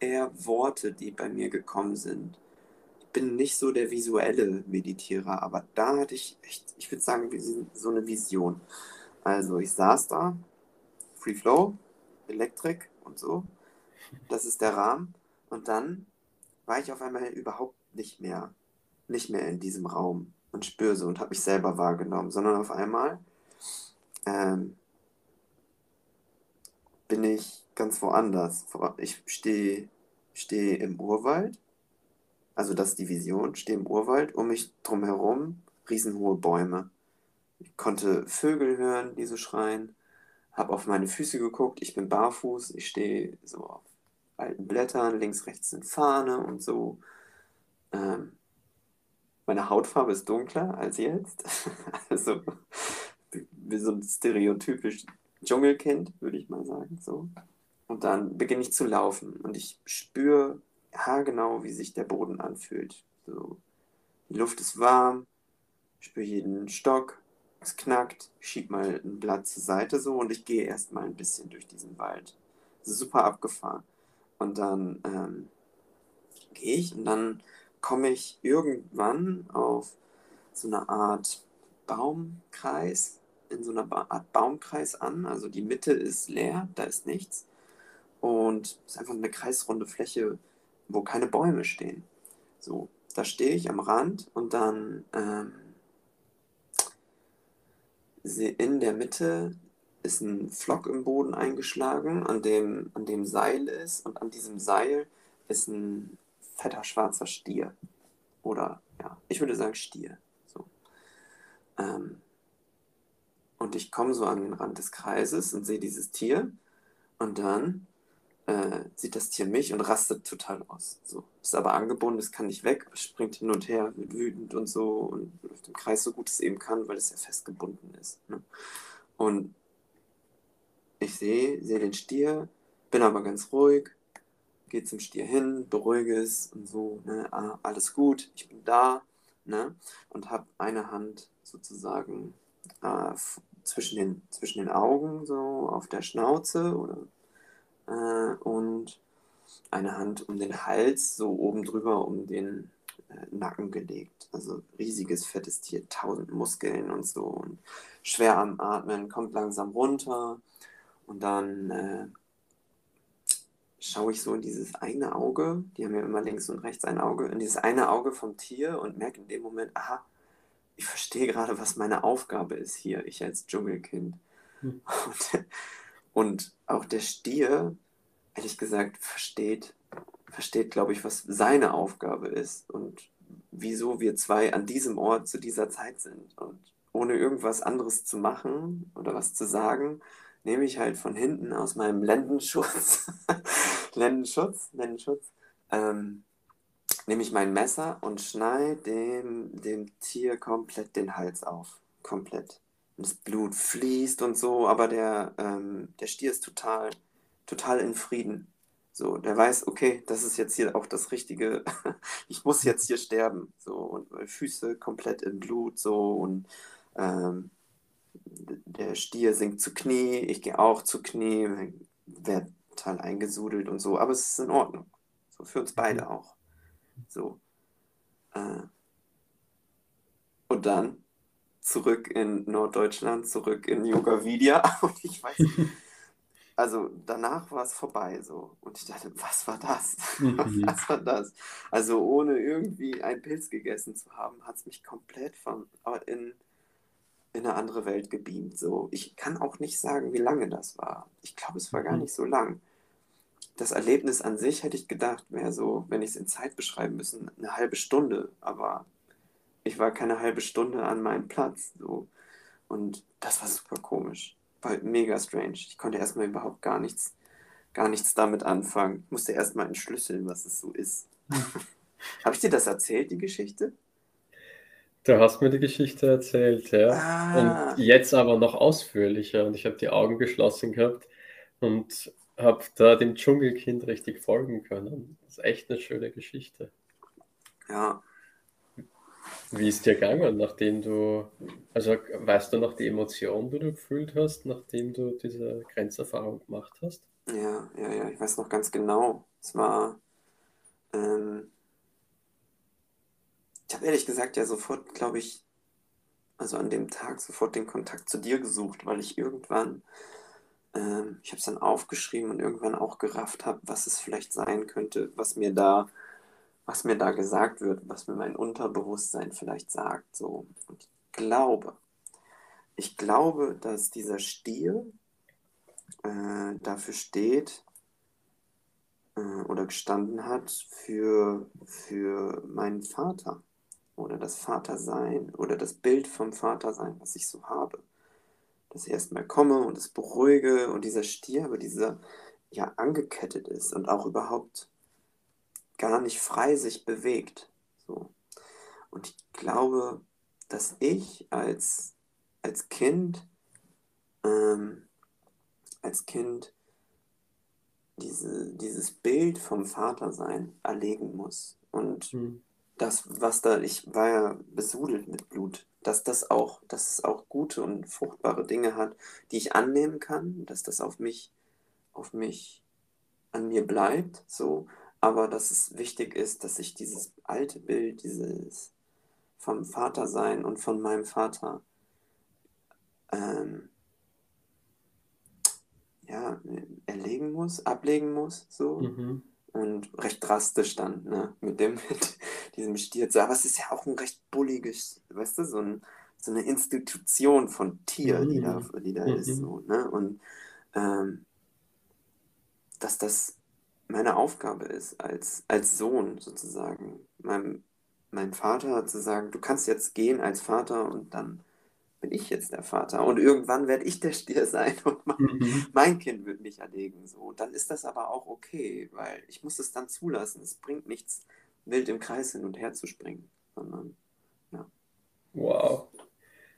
eher Worte, die bei mir gekommen sind. Ich bin nicht so der visuelle Meditierer, aber da hatte ich echt, ich würde sagen, so eine Vision. Also ich saß da, Free Flow, Elektrik und so. Das ist der Rahmen. Und dann war ich auf einmal überhaupt nicht mehr nicht mehr in diesem Raum und spüre so und habe mich selber wahrgenommen, sondern auf einmal ähm, bin ich ganz woanders. Ich stehe steh im Urwald, also das ist die Vision, stehe im Urwald, um mich drumherum riesenhohe Bäume. Ich konnte Vögel hören, die so schreien, habe auf meine Füße geguckt, ich bin barfuß, ich stehe so auf alten Blättern, links, rechts sind Fahne und so. Ähm, meine Hautfarbe ist dunkler als jetzt. also wie so ein stereotypisch Dschungelkind, würde ich mal sagen. So. Und dann beginne ich zu laufen und ich spüre haargenau, wie sich der Boden anfühlt. So. Die Luft ist warm, ich spüre jeden Stock, es knackt, schiebe mal ein Blatt zur Seite so und ich gehe erstmal ein bisschen durch diesen Wald. Super abgefahren. Und dann ähm, gehe ich und dann komme ich irgendwann auf so eine Art Baumkreis, in so einer Art Baumkreis an. Also die Mitte ist leer, da ist nichts. Und es ist einfach eine kreisrunde Fläche, wo keine Bäume stehen. So, da stehe ich am Rand und dann ähm, in der Mitte ist ein Flock im Boden eingeschlagen, an dem, an dem Seil ist und an diesem Seil ist ein fetter schwarzer Stier. Oder ja, ich würde sagen Stier. So. Ähm, und ich komme so an den Rand des Kreises und sehe dieses Tier und dann äh, sieht das Tier mich und rastet total aus. So. Ist aber angebunden, es kann nicht weg, springt hin und her, wird wütend und so und läuft im Kreis so gut es eben kann, weil es ja festgebunden ist. Ne? Und ich sehe, sehe den Stier, bin aber ganz ruhig, gehe zum Stier hin, beruhige es und so, ne, ah, alles gut, ich bin da, ne, und habe eine Hand sozusagen äh, zwischen, den, zwischen den Augen, so auf der Schnauze oder, äh, und eine Hand um den Hals, so oben drüber um den äh, Nacken gelegt. Also riesiges, fettes Tier, tausend Muskeln und so und schwer am Atmen, kommt langsam runter und dann äh, schaue ich so in dieses eine Auge, die haben ja immer links und rechts ein Auge, in dieses eine Auge vom Tier und merke in dem Moment, aha, ich verstehe gerade, was meine Aufgabe ist hier, ich als Dschungelkind. Hm. Und, und auch der Stier, ehrlich gesagt, versteht, versteht, glaube ich, was seine Aufgabe ist und wieso wir zwei an diesem Ort zu dieser Zeit sind. Und ohne irgendwas anderes zu machen oder was zu sagen, nehme ich halt von hinten aus meinem Lendenschutz, Lendenschutz, Lendenschutz, ähm, nehme ich mein Messer und schneide dem, dem Tier komplett den Hals auf. Komplett. Und das Blut fließt und so, aber der, ähm, der Stier ist total, total in Frieden. So, der weiß, okay, das ist jetzt hier auch das Richtige. ich muss jetzt hier sterben. So, und meine Füße komplett in Blut, so und ähm, der Stier sinkt zu Knie, ich gehe auch zu Knie, werde total eingesudelt und so, aber es ist in Ordnung. So für uns beide mhm. auch. So. Äh, und dann zurück in Norddeutschland, zurück in Yoga Vidya und ich weiß, also danach war es vorbei so und ich dachte, was war das? Mhm. was war das? Also ohne irgendwie einen Pilz gegessen zu haben, hat es mich komplett von in in eine andere Welt gebeamt. So. Ich kann auch nicht sagen, wie lange das war. Ich glaube, es war gar mhm. nicht so lang. Das Erlebnis an sich hätte ich gedacht, wäre so, wenn ich es in Zeit beschreiben müssen, eine halbe Stunde. Aber ich war keine halbe Stunde an meinem Platz. So. Und das war super komisch. War mega strange. Ich konnte erstmal überhaupt gar nichts, gar nichts damit anfangen. Ich musste erstmal entschlüsseln, was es so ist. Habe ich dir das erzählt, die Geschichte? Du hast mir die Geschichte erzählt, ja. Ah. Und jetzt aber noch ausführlicher. Und ich habe die Augen geschlossen gehabt und habe da dem Dschungelkind richtig folgen können. Das ist echt eine schöne Geschichte. Ja. Wie ist dir gegangen, nachdem du, also weißt du noch die Emotion, die du gefühlt hast, nachdem du diese Grenzerfahrung gemacht hast? Ja, ja, ja, ich weiß noch ganz genau. Es war, ähm, ich habe ehrlich gesagt ja sofort, glaube ich, also an dem Tag sofort den Kontakt zu dir gesucht, weil ich irgendwann, ähm, ich habe es dann aufgeschrieben und irgendwann auch gerafft habe, was es vielleicht sein könnte, was mir da, was mir da gesagt wird, was mir mein Unterbewusstsein vielleicht sagt. So. Und ich glaube, ich glaube, dass dieser Stier äh, dafür steht, äh, oder gestanden hat für, für meinen Vater oder das Vatersein oder das Bild vom Vatersein, was ich so habe. Dass ich erstmal komme und es beruhige und dieser Stier, aber dieser ja angekettet ist und auch überhaupt gar nicht frei sich bewegt. So. Und ich glaube, dass ich als, als Kind, ähm, als Kind diese, dieses Bild vom Vatersein erlegen muss. Und mhm das, was da, ich war ja besudelt mit Blut, dass das auch, dass es auch gute und fruchtbare Dinge hat, die ich annehmen kann, dass das auf mich, auf mich an mir bleibt, so, aber dass es wichtig ist, dass ich dieses alte Bild, dieses vom Vatersein und von meinem Vater ähm, ja, erlegen muss, ablegen muss, so. Mhm. Und recht drastisch dann, ne, mit dem, mit diesem Stier. Aber es ist ja auch ein recht bulliges, weißt du, so, ein, so eine Institution von Tier, die da, die da ist, so, ne. Und ähm, dass das meine Aufgabe ist, als, als Sohn sozusagen, meinem, meinem Vater zu sagen, du kannst jetzt gehen als Vater und dann bin ich jetzt der Vater. Und irgendwann werde ich der Stier sein und mein, Mhm. mein Kind wird mich erlegen. So. Dann ist das aber auch okay, weil ich muss es dann zulassen. Es bringt nichts, wild im Kreis hin und her zu springen, sondern Wow.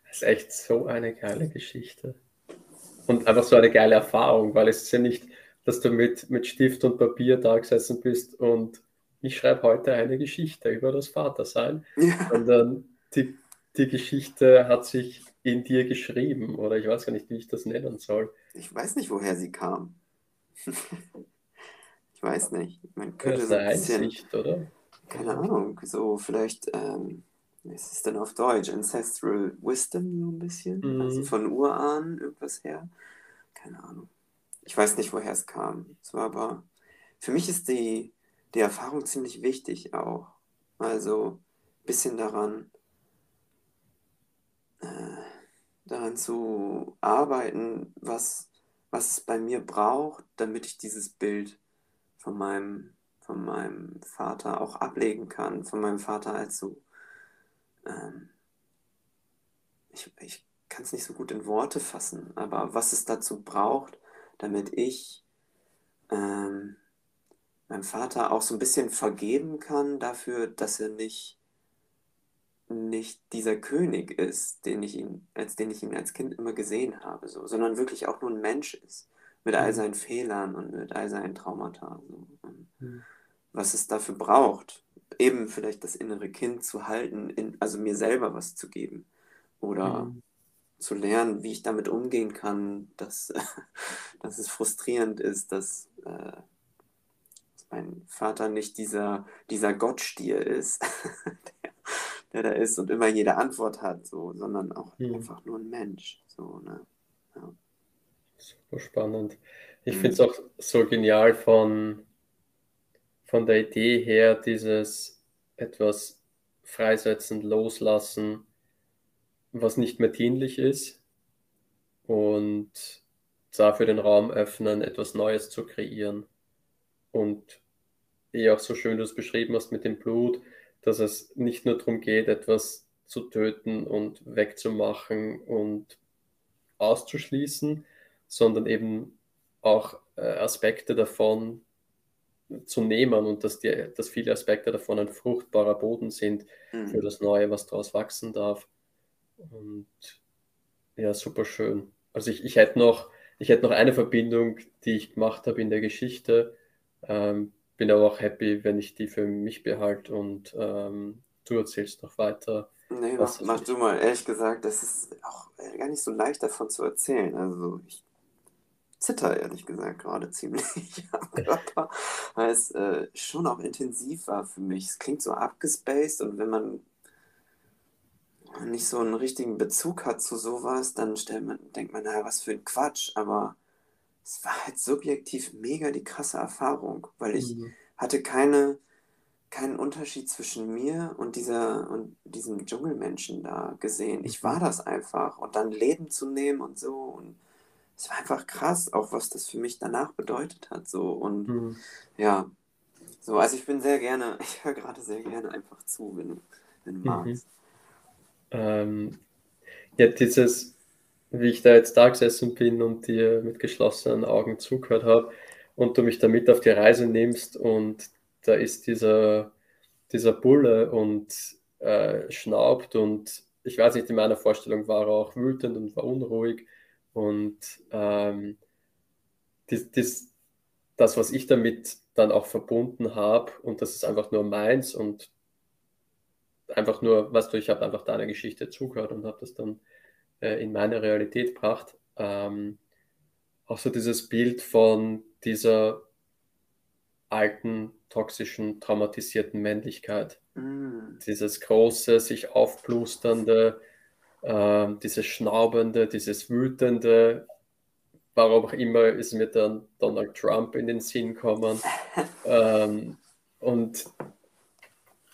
Das ist echt so eine geile Geschichte. Und einfach so eine geile Erfahrung, weil es ist ja nicht, dass du mit, mit Stift und Papier da gesessen bist und ich schreibe heute eine Geschichte über das Vatersein, ja, sondern die, die Geschichte hat sich in dir geschrieben oder ich weiß gar nicht, wie ich das nennen soll. ich weiß nicht, woher sie kam. ich weiß nicht. Man könnte so ein bisschen, Einsicht, oder? keine Ahnung, so vielleicht, ähm, ist denn auf Deutsch? Ancestral Wisdom, so ein bisschen? Mhm. Also von Urahnen irgendwas her? Keine Ahnung. Ich weiß nicht, woher es kam. Es war aber, für mich ist die, die Erfahrung ziemlich wichtig auch. Also ein bisschen daran, äh, daran zu arbeiten, was, was es bei mir braucht, damit ich dieses Bild von meinem, von meinem Vater auch ablegen kann, von meinem Vater als so, ähm, ich, ich kann es nicht so gut in Worte fassen, aber was es dazu braucht, damit ich ähm, meinem Vater auch so ein bisschen vergeben kann dafür, dass er nicht, nicht dieser König ist, den ich ihn, als den ich ihn als Kind immer gesehen habe, so, sondern wirklich auch nur ein Mensch ist, mit all Mhm. seinen Fehlern und mit all seinen Traumata. So. Mhm. was es dafür braucht, eben vielleicht das innere Kind zu halten, in, also mir selber was zu geben oder Mhm. zu lernen, wie ich damit umgehen kann, dass, dass es frustrierend ist, dass, äh, dass mein Vater nicht dieser, dieser Gottstier ist, der, da ist und immer jede Antwort hat, so, sondern auch Mhm. einfach nur ein Mensch. So, ne? Super spannend. Ich Mhm. finde es auch so genial von, von der Idee her, dieses etwas freisetzen, loslassen, was nicht mehr dienlich ist und dafür den Raum öffnen, etwas Neues zu kreieren. Und wie auch so schön du es beschrieben hast mit dem Blut, dass es nicht nur darum geht, etwas zu töten und wegzumachen und auszuschließen, sondern eben auch äh, Aspekte davon zu nehmen und dass, die, dass viele Aspekte davon ein fruchtbarer Boden sind für Mhm. das Neue, was daraus wachsen darf. Und ja, super schön. Also ich, ich hätte noch, ich hätte noch eine Verbindung, die ich gemacht habe in der Geschichte. Ähm, bin aber auch happy, wenn ich die für mich behalte und ähm, du erzählst noch weiter. Nee, mach, mach du mal. Ehrlich gesagt, das ist auch äh, gar nicht so leicht davon zu erzählen. Also ich zitter ehrlich gesagt gerade ziemlich am Körper, weil es äh, schon auch intensiv war für mich. Es klingt so abgespaced und wenn man nicht so einen richtigen Bezug hat zu sowas, dann stellt man, denkt man, naja, was für ein Quatsch. Aber es war halt subjektiv mega die krasse Erfahrung, weil ich Mhm. hatte keine, keinen Unterschied zwischen mir und dieser und diesem Dschungelmenschen da gesehen. Ich war Mhm. das einfach und dann Leben zu nehmen und so und es war einfach krass, auch was das für mich danach bedeutet hat so und Mhm. ja, so also ich bin sehr gerne, ich höre gerade sehr gerne einfach zu, wenn du, wenn du Mhm. magst. Ähm, ja, dieses, wie ich da jetzt da gesessen bin und dir mit geschlossenen Augen zugehört habe und du mich da mit auf die Reise nimmst und da ist dieser, dieser Bulle und äh, schnaubt und ich weiß nicht, in meiner Vorstellung war er auch wütend und war unruhig und ähm, dies, dies, das, was ich damit dann auch verbunden habe und das ist einfach nur meins und einfach nur, weißt du, ich habe einfach deiner Geschichte zugehört und habe das dann äh, in meine Realität gebracht. Ähm, auch so dieses Bild von dieser alten, toxischen, traumatisierten Männlichkeit. Mm. Dieses große, sich aufblusternde, äh, dieses schnaubende, dieses wütende, warum auch immer ist mir dann Donald Trump in den Sinn gekommen. ähm, und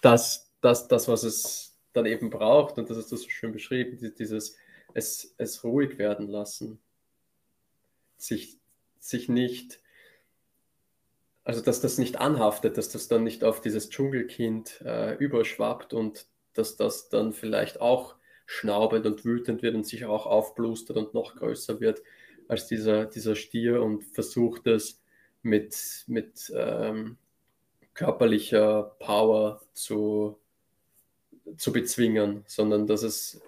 das, das, das, was es dann eben braucht, und das ist das so schön beschrieben, dieses es, es ruhig werden lassen. Sich, sich nicht also, dass das nicht anhaftet, dass das dann nicht auf dieses Dschungelkind äh, überschwappt und dass das dann vielleicht auch schnaubend und wütend wird und sich auch aufblustert und noch größer wird als dieser, dieser Stier und versucht es mit, mit ähm, körperlicher Power zu, zu bezwingen, sondern dass es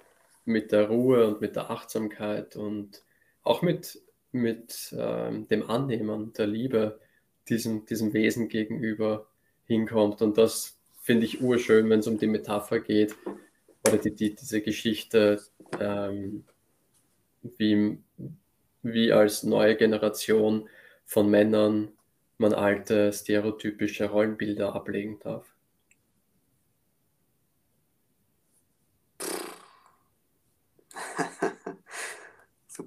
mit der Ruhe und mit der Achtsamkeit und auch mit, mit ähm, dem Annehmen der Liebe diesem, diesem Wesen gegenüber hinkommt. Und das finde ich urschön, wenn es um die Metapher geht oder die, die, diese Geschichte, ähm, wie, wie als neue Generation von Männern man alte stereotypische Rollenbilder ablegen darf.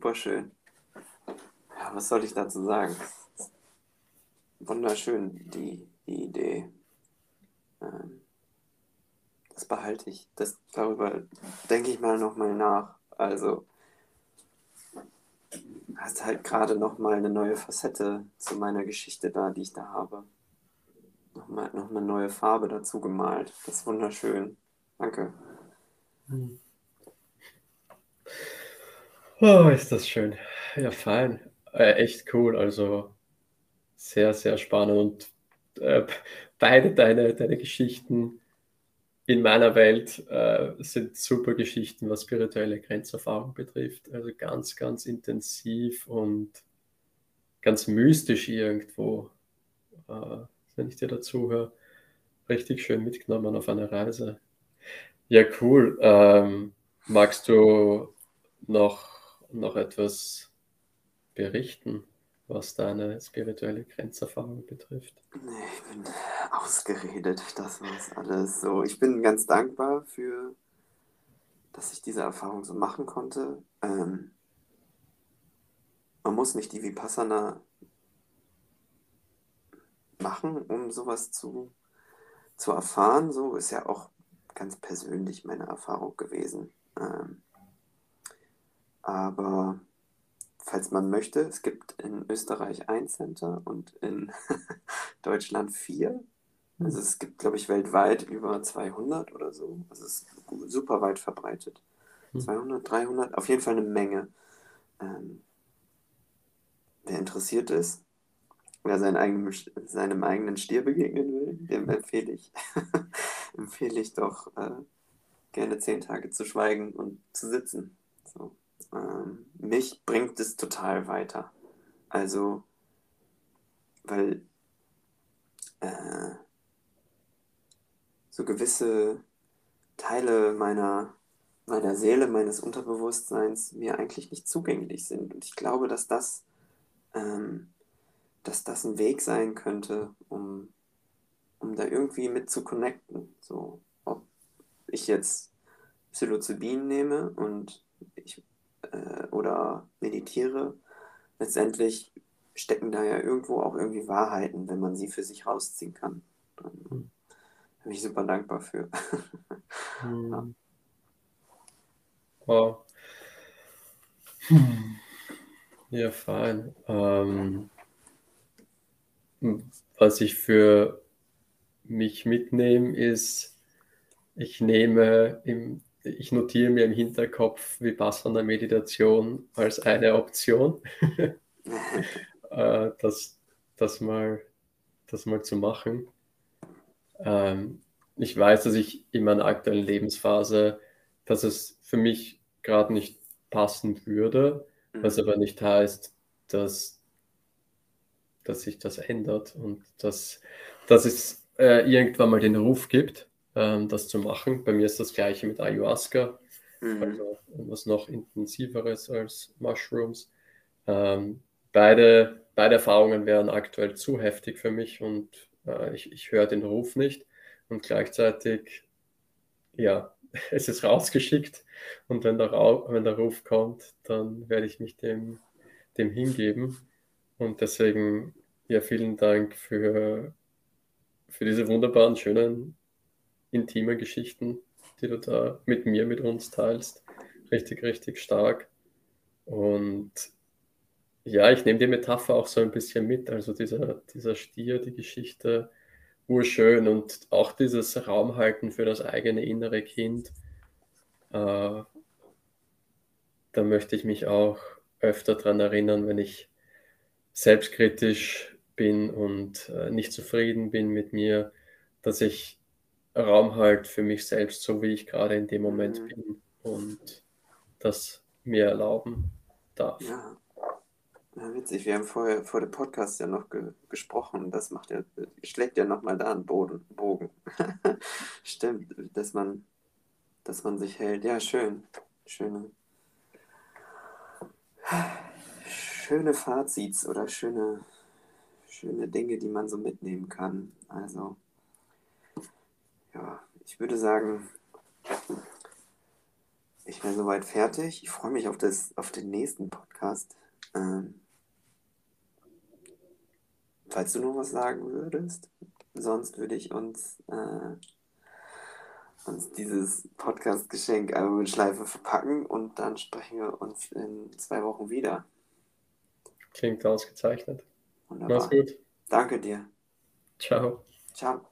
Super schön. Ja, was soll ich dazu sagen? wunderschön, die, die Idee. Ähm, das behalte ich. Das, darüber denke ich mal nochmal nach. Also hast halt gerade nochmal eine neue Facette zu meiner Geschichte da, die ich da habe. Nochmal noch eine neue Farbe dazu gemalt. Das ist wunderschön. Danke. Hm. Oh, ist das schön. Ja, fein. Äh, echt cool. Also sehr, sehr spannend und äh, beide deine, deine Geschichten in meiner Welt äh, sind super Geschichten, was spirituelle Grenzerfahrung betrifft. Also ganz, ganz intensiv und ganz mystisch irgendwo, äh, wenn ich dir dazu höre. Richtig schön mitgenommen auf einer Reise. Ja, cool. Ähm, magst du noch, noch etwas berichten? was deine spirituelle Grenzerfahrung betrifft? Nee, ich bin ausgeredet. Das war alles so. Ich bin ganz dankbar für, dass ich diese Erfahrung so machen konnte. Ähm, man muss nicht die Vipassana machen, um sowas zu, zu erfahren. So ist ja auch ganz persönlich meine Erfahrung gewesen. Ähm, aber falls man möchte. Es gibt in Österreich ein Center und in Deutschland vier. Also es gibt, glaube ich, weltweit über 200 oder so. Also es ist super weit verbreitet. 200, hm. 300, auf jeden Fall eine Menge. Ähm, wer interessiert ist, wer seinen eigenen, seinem eigenen Stier begegnen will, dem empfehle ich, empfehle ich doch äh, gerne zehn Tage zu schweigen und zu sitzen. So ähm, mich bringt es total weiter. Also, weil äh, so gewisse Teile meiner, meiner Seele, meines Unterbewusstseins mir eigentlich nicht zugänglich sind. Und ich glaube, dass das, ähm, dass das ein Weg sein könnte, um, um da irgendwie mit zu connecten. So, ob ich jetzt Psilocybin nehme und ich äh, oder meditiere, letztendlich stecken da ja irgendwo auch irgendwie Wahrheiten, wenn man sie für sich rausziehen kann. Dann hm. bin ich super dankbar für. hm. ja. Wow. Hm. Ja, fein. Ähm, was ich für mich mitnehme, ist, ich nehme im ich notiere mir im Hinterkopf Vipassana Meditation als eine Option, äh, das, das, mal, das mal zu machen. Ähm, ich weiß, dass ich in meiner aktuellen Lebensphase, dass es für mich gerade nicht passen würde, was mhm. aber nicht heißt, dass, dass sich das ändert und dass, dass es äh, irgendwann mal den Ruf gibt ähm, das zu machen. Bei mir ist das gleiche mit Ayahuasca, mhm. also was noch intensiveres als Mushrooms. Ähm, beide, beide Erfahrungen wären aktuell zu heftig für mich und äh, ich, ich höre den Ruf nicht und gleichzeitig, ja, es ist rausgeschickt und wenn der, wenn der Ruf kommt, dann werde ich mich dem, dem hingeben. Und deswegen, ja, vielen Dank für, für diese wunderbaren, schönen, intimen Geschichten, die du da mit mir, mit uns teilst. Richtig, richtig stark. Und ja, ich nehme die Metapher auch so ein bisschen mit. Also dieser, dieser Stier, die Geschichte, urschön und auch dieses Raumhalten für das eigene innere Kind. Äh, da möchte ich mich auch öfter daran erinnern, wenn ich selbstkritisch bin und äh, nicht zufrieden bin mit mir, dass ich Raum halt für mich selbst, so wie ich gerade in dem Moment mhm. bin und das mir erlauben darf. Ja. ja. witzig. Wir haben vorher vor dem Podcast ja noch ge gesprochen. Das macht ja, schlägt ja nochmal da einen Boden, Bogen. Stimmt, dass man, dass man sich hält. Ja, schön. Schöne, schöne Fazits oder schöne, schöne Dinge, die man so mitnehmen kann. Also, ja, ich würde sagen, ich wäre soweit fertig. Ich freue mich auf, das, auf den nächsten Podcast. Ähm, falls du noch was sagen würdest, sonst würde ich uns, äh, uns dieses Podcast-Geschenk einmal mit Schleife verpacken und dann sprechen wir uns in zwei Wochen wieder. Klingt ausgezeichnet. Wunderbar. Mach's gut. Danke dir. Ciao. Ciao.